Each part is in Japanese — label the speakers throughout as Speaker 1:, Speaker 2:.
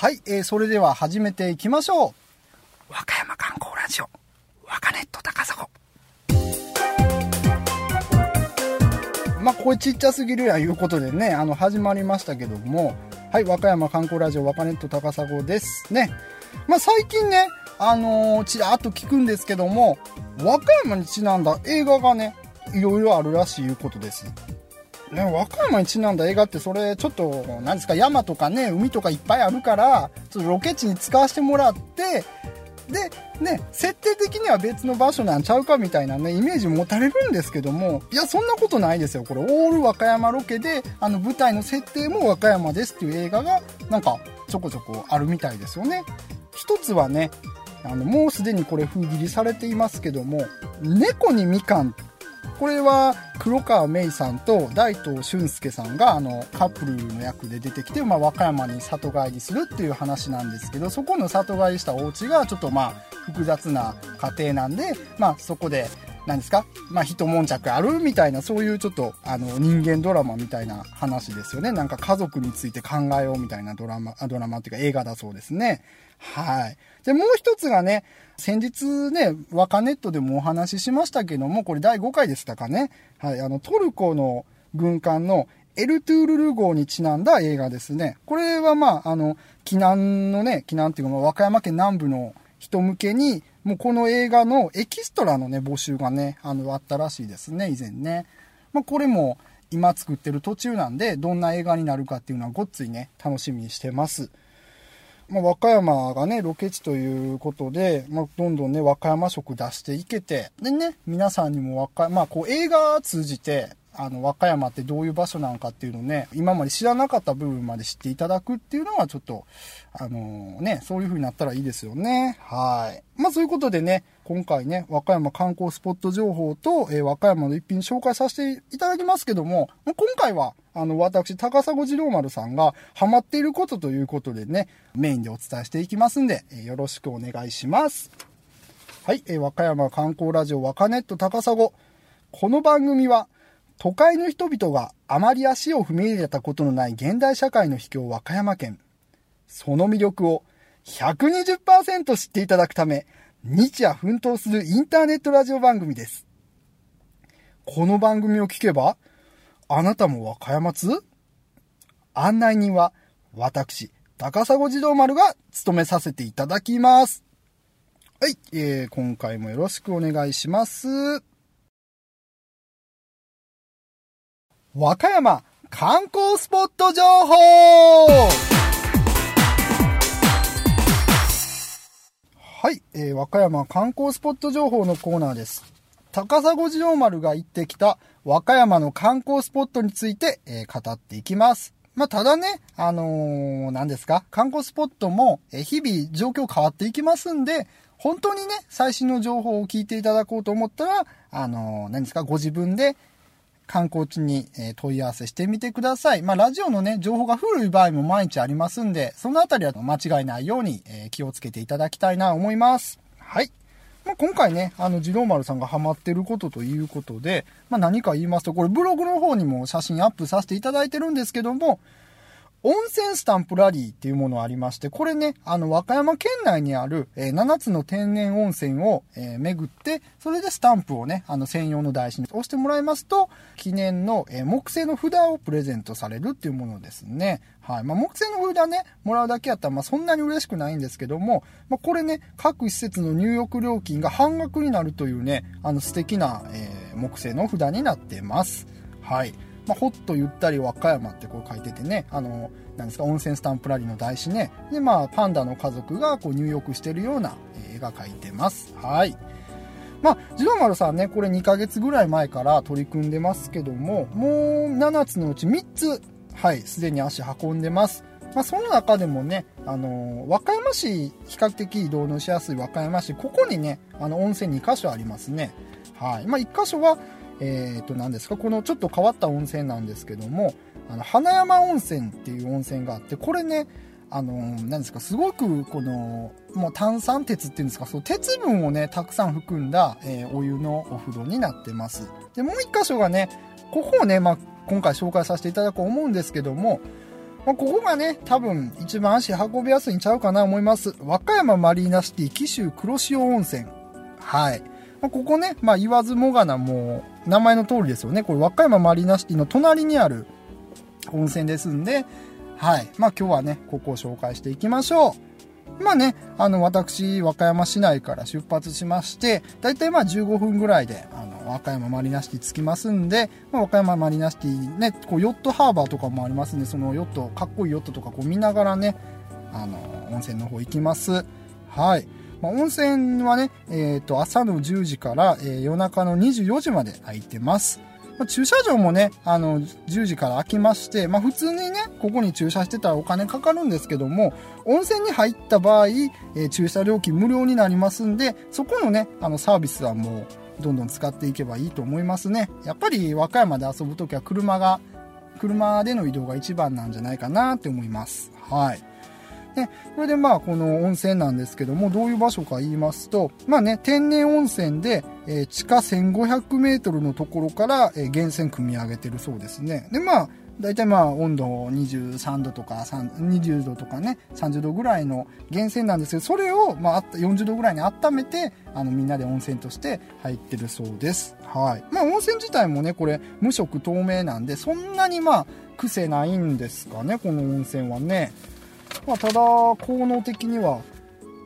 Speaker 1: はい、えー、それでは始めていきましょう。和歌山観光ラジオ、和歌ネット高砂。まあ、これちっちゃすぎるやいうことでね、あの、始まりましたけども、はい、和歌山観光ラジオ、和歌ネット高砂ですね。まあ、最近ね、あのー、ちらっと聞くんですけども、和歌山にちなんだ映画がね、いろいろあるらしいいうことです。ね、和歌山にちなんだ映画ってそれちょっと何ですか山とかね海とかいっぱいあるからちょっとロケ地に使わせてもらってでね設定的には別の場所なんちゃうかみたいなねイメージ持たれるんですけどもいやそんなことないですよ。これオール和歌山ロケであの舞台の設定も和歌山ですっていう映画がなんかちょこちょこあるみたいですよね。一つはねあのもうすでにこれ封切りされていますけども「猫にみかん」これは黒川芽衣さんと大東俊介さんがあのカップルの役で出てきて、まあ、和歌山に里帰りするっていう話なんですけどそこの里帰りしたお家がちょっとまあ複雑な家庭なんで、まあ、そこで何ですか？まあ、一悶着あるみたいな、そういうちょっと、あの、人間ドラマみたいな話ですよね。なんか家族について考えようみたいなドラマ、ドラマっていうか映画だそうですね。はい。で、もう一つがね、先日ね、ワカネットでもお話ししましたけども、これ第5回でしたかね。はい、あの、トルコの軍艦のエルトゥールル号にちなんだ映画ですね。これはまあ、あの、避難のね、避難っていうか、和歌山県南部の人向けに、もうこの映画のエキストラのね、募集がね、あの、あったらしいですね、以前ね。まあ、これも今作ってる途中なんで、どんな映画になるかっていうのはごっついね、楽しみにしてます。まあ、和歌山がね、ロケ地ということで、まあ、どんどんね、和歌山色出していけて、でね、皆さんにも和歌、まあ、こう映画通じて、あの、和歌山ってどういう場所なのかっていうのをね、今まで知らなかった部分まで知っていただくっていうのはちょっと、あのー、ね、そういう風になったらいいですよね。はい。まあそういうことでね、今回ね、和歌山観光スポット情報と、えー、和歌山の一品紹介させていただきますけども、今回は、あの、私、高砂次郎丸さんがハマっていることということでね、メインでお伝えしていきますんで、えー、よろしくお願いします。はい、え、和歌山観光ラジオ和歌ネット高砂。この番組は、都会の人々があまり足を踏み入れたことのない現代社会の秘境和歌山県。その魅力を120%知っていただくため、日夜奮闘するインターネットラジオ番組です。この番組を聞けば、あなたも和歌山津案内人は、私、高砂児童丸が務めさせていただきます。はい、えー、今回もよろしくお願いします。和歌山観光スポット情報はい、えー、和歌山観光スポット情報のコーナーです。高砂次郎丸が行ってきた和歌山の観光スポットについて、えー、語っていきます。まあ、ただね、あのー、何ですか、観光スポットも、え、日々状況変わっていきますんで、本当にね、最新の情報を聞いていただこうと思ったら、あの、何ですか、ご自分で、観光地に問い合わせしてみてください。まあ、ラジオのね、情報が古い場合も毎日ありますんで、そのあたりは間違いないように気をつけていただきたいなと思います。はい。まあ、今回ね、あの、二郎丸さんがハマってることということで、まあ、何か言いますと、これブログの方にも写真アップさせていただいてるんですけども、温泉スタンプラリーっていうものありまして、これね、あの、和歌山県内にある、えー、7つの天然温泉を、えー、巡って、それでスタンプをね、あの、専用の台紙に押してもらいますと、記念の、えー、木製の札をプレゼントされるっていうものですね。はい。まあ、木製の札ね、もらうだけやったら、まあ、そんなに嬉しくないんですけども、まあ、これね、各施設の入浴料金が半額になるというね、あの、素敵な、え木製の札になってます。はい。まあ、ほっとゆったり和歌山ってこう書いててね、あの、なんですか、温泉スタンプラリーの台紙ね。で、まあ、パンダの家族がこう入浴してるような絵が描いてます。はい。まあ、ジローマルさんね、これ2ヶ月ぐらい前から取り組んでますけども、もう7つのうち3つ、はい、すでに足運んでます。まあ、その中でもね、あのー、和歌山市、比較的移動のしやすい和歌山市、ここにね、あの、温泉2箇所ありますね。はい。まあ、1箇所は、えっ、ー、と、何ですか、このちょっと変わった温泉なんですけども、あの、花山温泉っていう温泉があって、これね、あの、何ですか、すごく、この、もう炭酸鉄っていうんですか、そう、鉄分をね、たくさん含んだ、えー、お湯のお風呂になってます。で、もう一箇所がね、ここをね、まあ、今回紹介させていただこう思うんですけども、まあ、ここがね、多分一番足運びやすいんちゃうかな思います。和歌山マリーナシティ、紀州黒潮温泉。はい。まあ、ここね、まあ、言わずもがなもう、名前の通りですよね。これ和歌山マリーナシティの隣にある温泉ですんで、はい。まあ、今日はね、ここを紹介していきましょう。まあね、あの、私、和歌山市内から出発しまして、だいたいまあ15分ぐらいで、あの、和歌山マリナシティ着きますんで、まあ、和歌山マリナシティね、こうヨットハーバーとかもありますんで、そのヨット、かっこいいヨットとかこう見ながらね、あの、温泉の方行きます。はい。まあ、温泉はね、えっ、ー、と、朝の10時から、えー、夜中の24時まで空いてます。まあ、駐車場もね、あの、10時から開きまして、まあ、普通にね、ここに駐車してたらお金かかるんですけども、温泉に入った場合、えー、駐車料金無料になりますんで、そこのね、あの、サービスはもう、どんどん使っていけばいいと思いますね。やっぱり和歌山で遊ぶときは車が、車での移動が一番なんじゃないかなって思います。はい。ね、それでまあこの温泉なんですけどもどういう場所か言いますとまあね天然温泉で、えー、地下1500メートルのところから、えー、源泉組み上げてるそうですね。でまあ大体まあ温度23度とか20度とかね30度ぐらいの源泉なんですけどそれをまあ40度ぐらいに温めてあのみんなで温泉として入ってるそうです。はい。まあ温泉自体もねこれ無色透明なんでそんなにまあ癖ないんですかねこの温泉はね。まあただ効能的には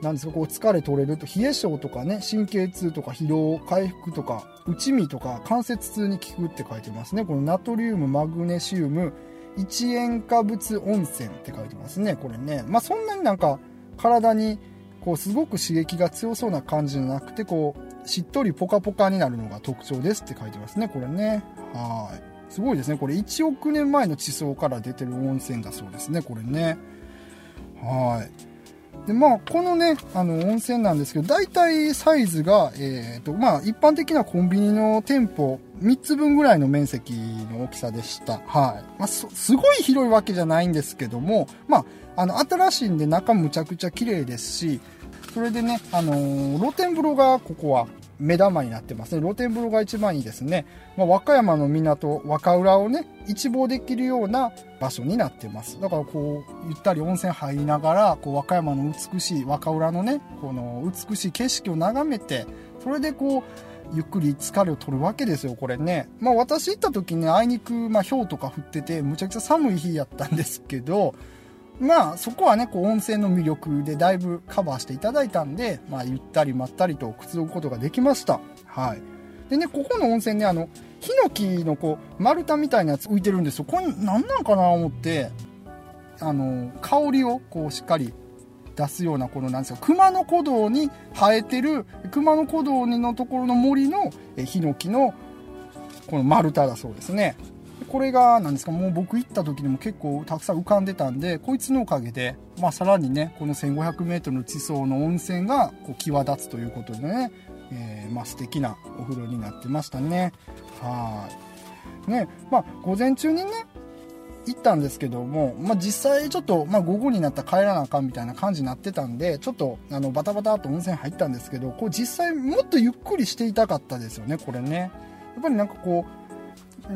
Speaker 1: なんですかこう疲れ取れると冷え性とかね神経痛とか疲労回復とか内身とか関節痛に効くって書いてますね。このナトリウムマグネシウム一塩化物温泉って書いてますねこれね。まあそんなになんか体にこうすごく刺激が強そうな感じじゃなくてこうしっとりポカポカになるのが特徴ですって書いてますねこれね。はい。すごいですね。これ1億年前の地層から出てる温泉だそうですねこれね。はいでまあ、このね、あの、温泉なんですけど、大体サイズが、え、ー、と、まあ、一般的なコンビニの店舗、3つ分ぐらいの面積の大きさでした。はい。まあ、すごい広いわけじゃないんですけども、まあ、あの、新しいんで中むちゃくちゃ綺麗ですし、それでね、あのー、露天風呂がここは目玉になってますね。露天風呂が一番いいですね。まあ、和歌山の港、和歌浦をね、一望できるような場所になってます。だからこう、ゆったり温泉入りながら、こう、和歌山の美しい、和歌浦のね、この美しい景色を眺めて、それでこう、ゆっくり疲れを取るわけですよ、これね。まあ私行った時ね、あいにく、まあ氷とか降ってて、むちゃくちゃ寒い日やったんですけど、まあそこはね、こう温泉の魅力でだいぶカバーしていただいたんで、まあゆったりまったりとくつろぐことができました。はい。でね、ここの温泉ね、あの、ヒノキのこう、丸太みたいなやつ浮いてるんですよ。これ何なんかな思って、あの、香りをこうしっかり出すようなこのなんですか熊野古道に生えてる熊野古道のところの森のヒノキのこの丸太だそうですねこれが何ですか？もう僕行った時にも結構たくさん浮かんでたんでこいつのおかげで、まあ、さらにねこの 1500m の地層の温泉がこう際立つということでね、えー、まあ、素敵なお風呂になってましたね。はい。ねまあ午前中にね行ったんですけども、まあ、実際ちょっと、まあ、午後になったら帰らなあかんみたいな感じになってたんでちょっとあのバタバタと温泉入ったんですけどこう実際もっとゆっくりしていたかったですよねこれね。やっぱりなんかこう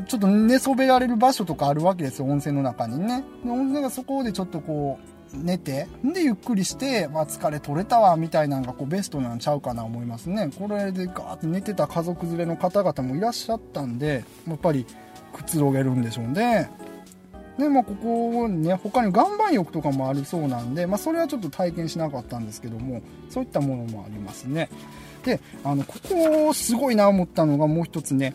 Speaker 1: ちょっと寝そべられる場所とかあるわけですよ、温泉の中にね。で温泉がそこでちょっとこう、寝て、で、ゆっくりして、まあ、疲れ取れたわ、みたいなのがこうベストなんちゃうかな思いますね。これでガーって寝てた家族連れの方々もいらっしゃったんで、やっぱりくつろげるんでしょうね。で、まあ、ここね、他に岩盤浴とかもありそうなんで、まあ、それはちょっと体験しなかったんですけども、そういったものもありますね。で、あの、ここ、すごいな思ったのがもう一つね、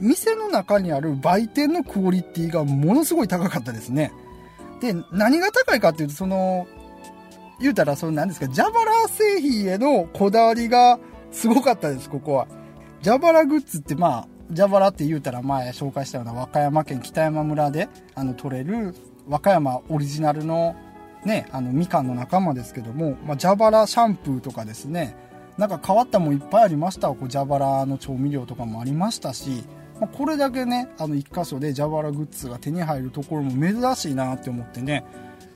Speaker 1: 店の中にある売店のクオリティがものすごい高かったですね。で、何が高いかっていうと、その、言うたら、その何ですか、蛇腹製品へのこだわりがすごかったです、ここは。蛇腹グッズってまあ、蛇腹って言うたら前紹介したような和歌山県北山村であの取れる和歌山オリジナルのね、あのみかんの仲間ですけども、まあ、蛇腹シャンプーとかですね、なんか変わったもんいっぱいありましたこう蛇腹の調味料とかもありましたし、ま、これだけねあの1箇所で蛇腹グッズが手に入るところも珍しいなって思ってね、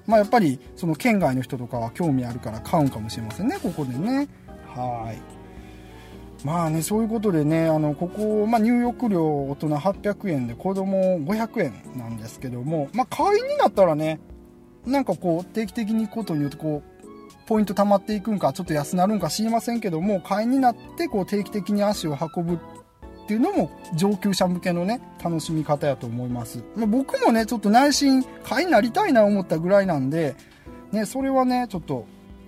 Speaker 1: まあ、やっぱりその県外の人とかは興味あるから買うんかもしれませんねここでね。はい。まあね、そういうことでね、あの、ここ、まあ、入浴料大人800円で子供500円なんですけども、まあ、会員になったらね、なんかこう、定期的に行くことによってこう、ポイント貯まっていくんか、ちょっと安なるんか知りませんけども、会員になってこう、定期的に足を運ぶっていうのも上級者向けのね、楽しみ方やと思います。まあ、僕もね、ちょっと内心会員になりたいな思ったぐらいなんで、ね、それはね、ちょっと、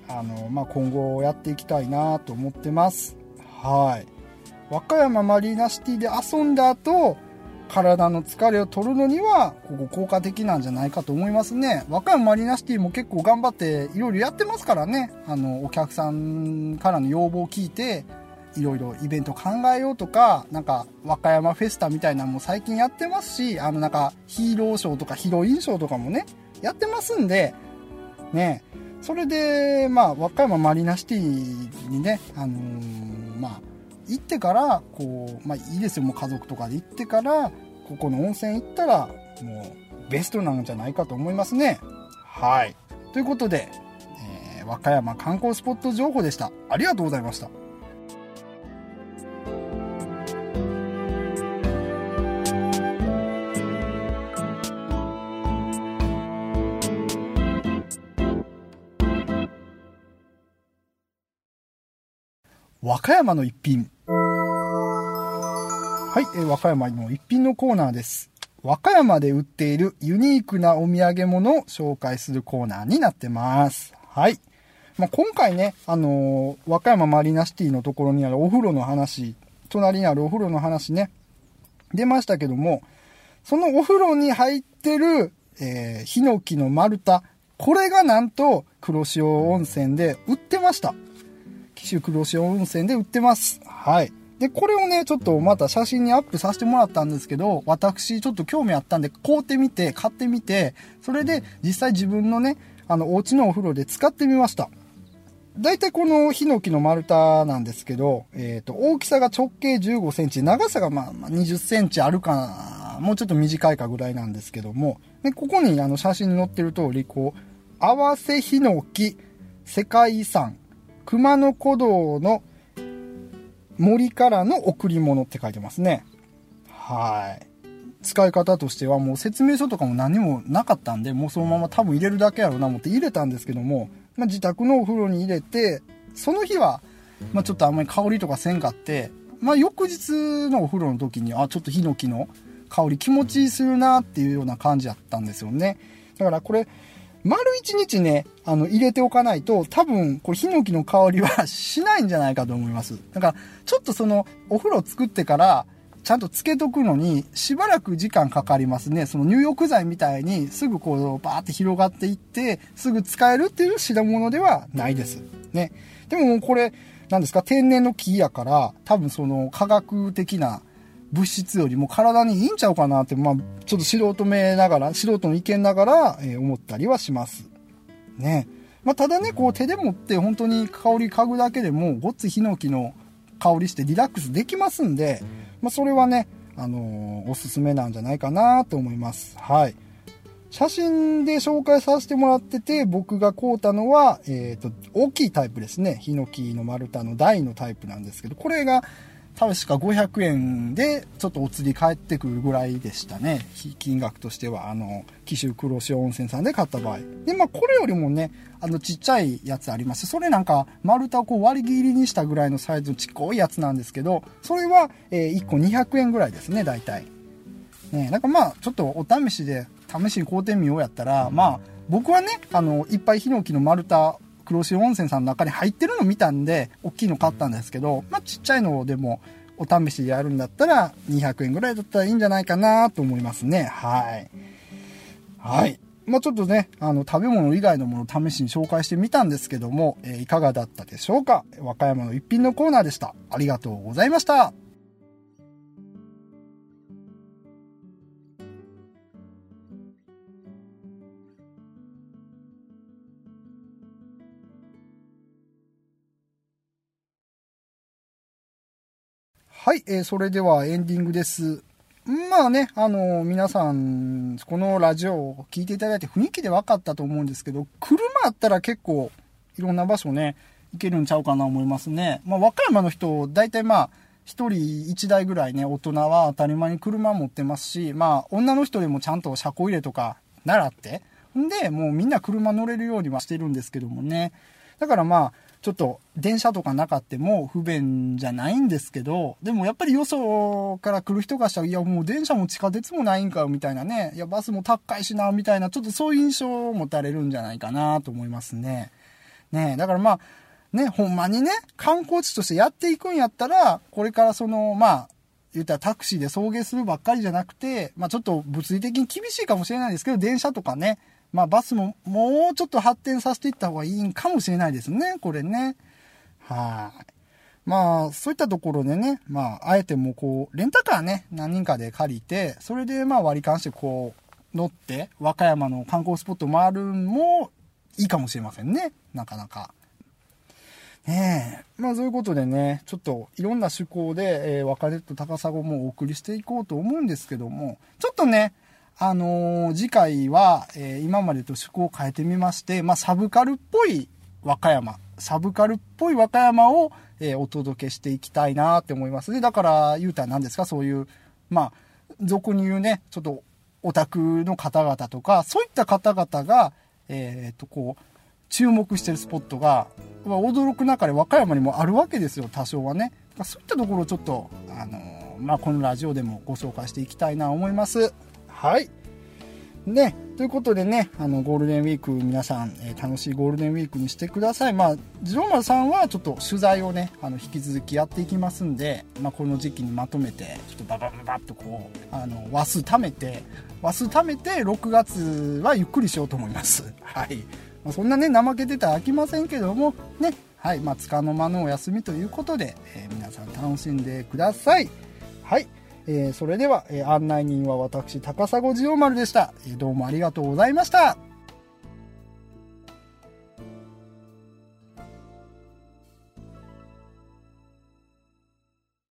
Speaker 1: あの、まあ、今後やっていきたいなと思ってます。はい。和歌山マリーナシティで遊んだ後、体の疲れを取るのには、ここ効果的なんじゃないかと思いますね。和歌山マリーナシティも結構頑張っていろいろやってますからね。あの、お客さんからの要望を聞いて、いろいろイベント考えようとか、なんか和歌山フェスタみたいなのも最近やってますし、あのなんかヒーローショーとかヒロインショーとかもね、やってますんで、ね、それで、まあ、和歌山マリーナシティにね、あのー、まあ、行ってから、こう、まあいいですよ、もう家族とかで行ってから、ここの温泉行ったら、もうベストなんじゃないかと思いますね。はい。ということで、えー、和歌山観光スポット情報でした。ありがとうございました。和歌山の一品。はい、えー、和歌山の一品のコーナーです。和歌山で売っているユニークなお土産物を紹介するコーナーになってます。はい。まあ、今回ね、あのー、和歌山マリナシティのところにあるお風呂の話、隣にあるお風呂の話ね、出ましたけども、そのお風呂に入ってる、えー、ヒノキの丸太、これがなんと黒潮温泉で売ってました。黒潮温泉で売ってます。はい。で、これをね、ちょっとまた写真にアップさせてもらったんですけど、私ちょっと興味あったんで、買うてみて、買ってみて、それで実際自分のね、あの、お家のお風呂で使ってみました。大体このヒノキの丸太なんですけど、えっ、ー、と、大きさが直径15センチ、長さがまあ20センチあるかな、もうちょっと短いかぐらいなんですけども、でここにあの写真に載ってる通り、こう、合わせヒノキ世界遺産熊野古道の森からの贈り物って書いてますね。はい。使い方としてはもう説明書とかも何もなかったんで、もうそのまま多分入れるだけやろうな思って入れたんですけども、まあ、自宅のお風呂に入れて、その日は、まあ、ちょっとあんまり香りとかせんかって、まあ、翌日のお風呂の時に、あ、ちょっとヒノキの香り気持ちいいするなっていうような感じだったんですよね。だからこれ、丸一日ね、あの、入れておかないと、多分、これ、ヒノキの香りはしないんじゃないかと思います。だから、ちょっとその、お風呂作ってから、ちゃんとつけとくのに、しばらく時間かかりますね。その入浴剤みたいに、すぐこう、バーって広がっていって、すぐ使えるっていう品物ではないです。ね。でも、これ、なんですか、天然の木やから、多分その、科学的な、物質よりも体にいいんちゃうかなって、まあ、ちょっと素人目ながら、素人の意見ながら、えー、思ったりはします。ね。まあ、ただね、こう手で持って本当に香り嗅ぐだけでも、ごっつヒノキの香りしてリラックスできますんで、まあ、それはね、あのー、おすすめなんじゃないかなと思います。はい。写真で紹介させてもらってて、僕が買うたのは、えっ、ー、と、大きいタイプですね。ヒノキの丸太の大のタイプなんですけど、これが確か500円でちょっとお釣り返ってくるぐらいでしたね。金額としては、あの、紀州黒潮温泉さんで買った場合。で、まあこれよりもね、あのちっちゃいやつあります。それなんか丸太をこう割り切りにしたぐらいのサイズのちっこいやつなんですけど、それは、え、1個200円ぐらいですね、大体。ね、なんかまあちょっとお試しで試しに買うてみようやったら、まあ僕はね、あの、いっぱいヒノキの丸太黒潮温泉さんの中に入ってるの見たんで、大きいの買ったんですけど、まあ、ちっちゃいのでも、お試しでやるんだったら、200円ぐらいだったらいいんじゃないかなと思いますね。はい。はい。まあ、ちょっとね、あの、食べ物以外のものを試しに紹介してみたんですけども、えー、いかがだったでしょうか？和歌山の一品のコーナーでした。ありがとうございました。はい、えー、それではエンディングです。まあね、あのー、皆さん、このラジオを聴いていただいて雰囲気で分かったと思うんですけど、車あったら結構いろんな場所ね、いけるんちゃうかなと思いますね。まあ、和歌山の人、大体まあ、一人一台ぐらいね、大人は当たり前に車持ってますし、まあ、女の人でもちゃんと車庫入れとか習って、んで、もうみんな車乗れるようにはしてるんですけどもね。だからまあ、ちょっと電車とかなかっても不便じゃないんですけど、でもやっぱりよそから来る人がしたら、いやもう電車も地下鉄もないんかよみたいなね、いやバスも高いしな、みたいな、ちょっとそういう印象を持たれるんじゃないかなと思いますね。ねだからまあ、ね、ほんまにね、観光地としてやっていくんやったら、これからその、まあ、言ったらタクシーで送迎するばっかりじゃなくて、まあちょっと物理的に厳しいかもしれないですけど、電車とかね、まあバスももうちょっと発展させていった方がいいんかもしれないですね、これね。はい。まあ、そういったところでね、まあ、あえてもうこう、レンタカーね、何人かで借りて、それでまあ割り勘してこう、乗って、和歌山の観光スポット回るのもいいかもしれませんね、なかなか。ねえ。まあそういうことでね、ちょっといろんな趣向で、えー、若手と高砂もお送りしていこうと思うんですけども、ちょっとね、あのー、次回は、えー、今までと趣向を変えてみまして、まあサブカルっぽい和歌山、サブカルっぽい和歌山を、えー、お届けしていきたいなって思いますね。だから、言うたら何ですか、そういう、まあ、俗に言うね、ちょっとオタクの方々とか、そういった方々が、えっ、と、こう、注目してるスポットが、ま、驚く中で和歌山にもあるわけですよ、多少はね。そういったところをちょっと、あの、まあ、このラジオでもご紹介していきたいなと思います。はい。ね、ということでね、あの、ゴールデンウィーク皆さん、えー、楽しいゴールデンウィークにしてください。まあ、ジローマさんはちょっと取材をね、あの、引き続きやっていきますんで、まあ、この時期にまとめて、ちょっとババババッとこう、あの、話数貯めて、話数貯めて、6月はゆっくりしようと思います。はい。まあ、そんなね、怠けてたら飽きませんけども、ね、はい、まあ、つかの間のお休みということで、えー、皆さん楽しんでください。はい。えー、それでは、えー、案内人は私、高砂ジオ丸でした、えー。どうもありがとうございました。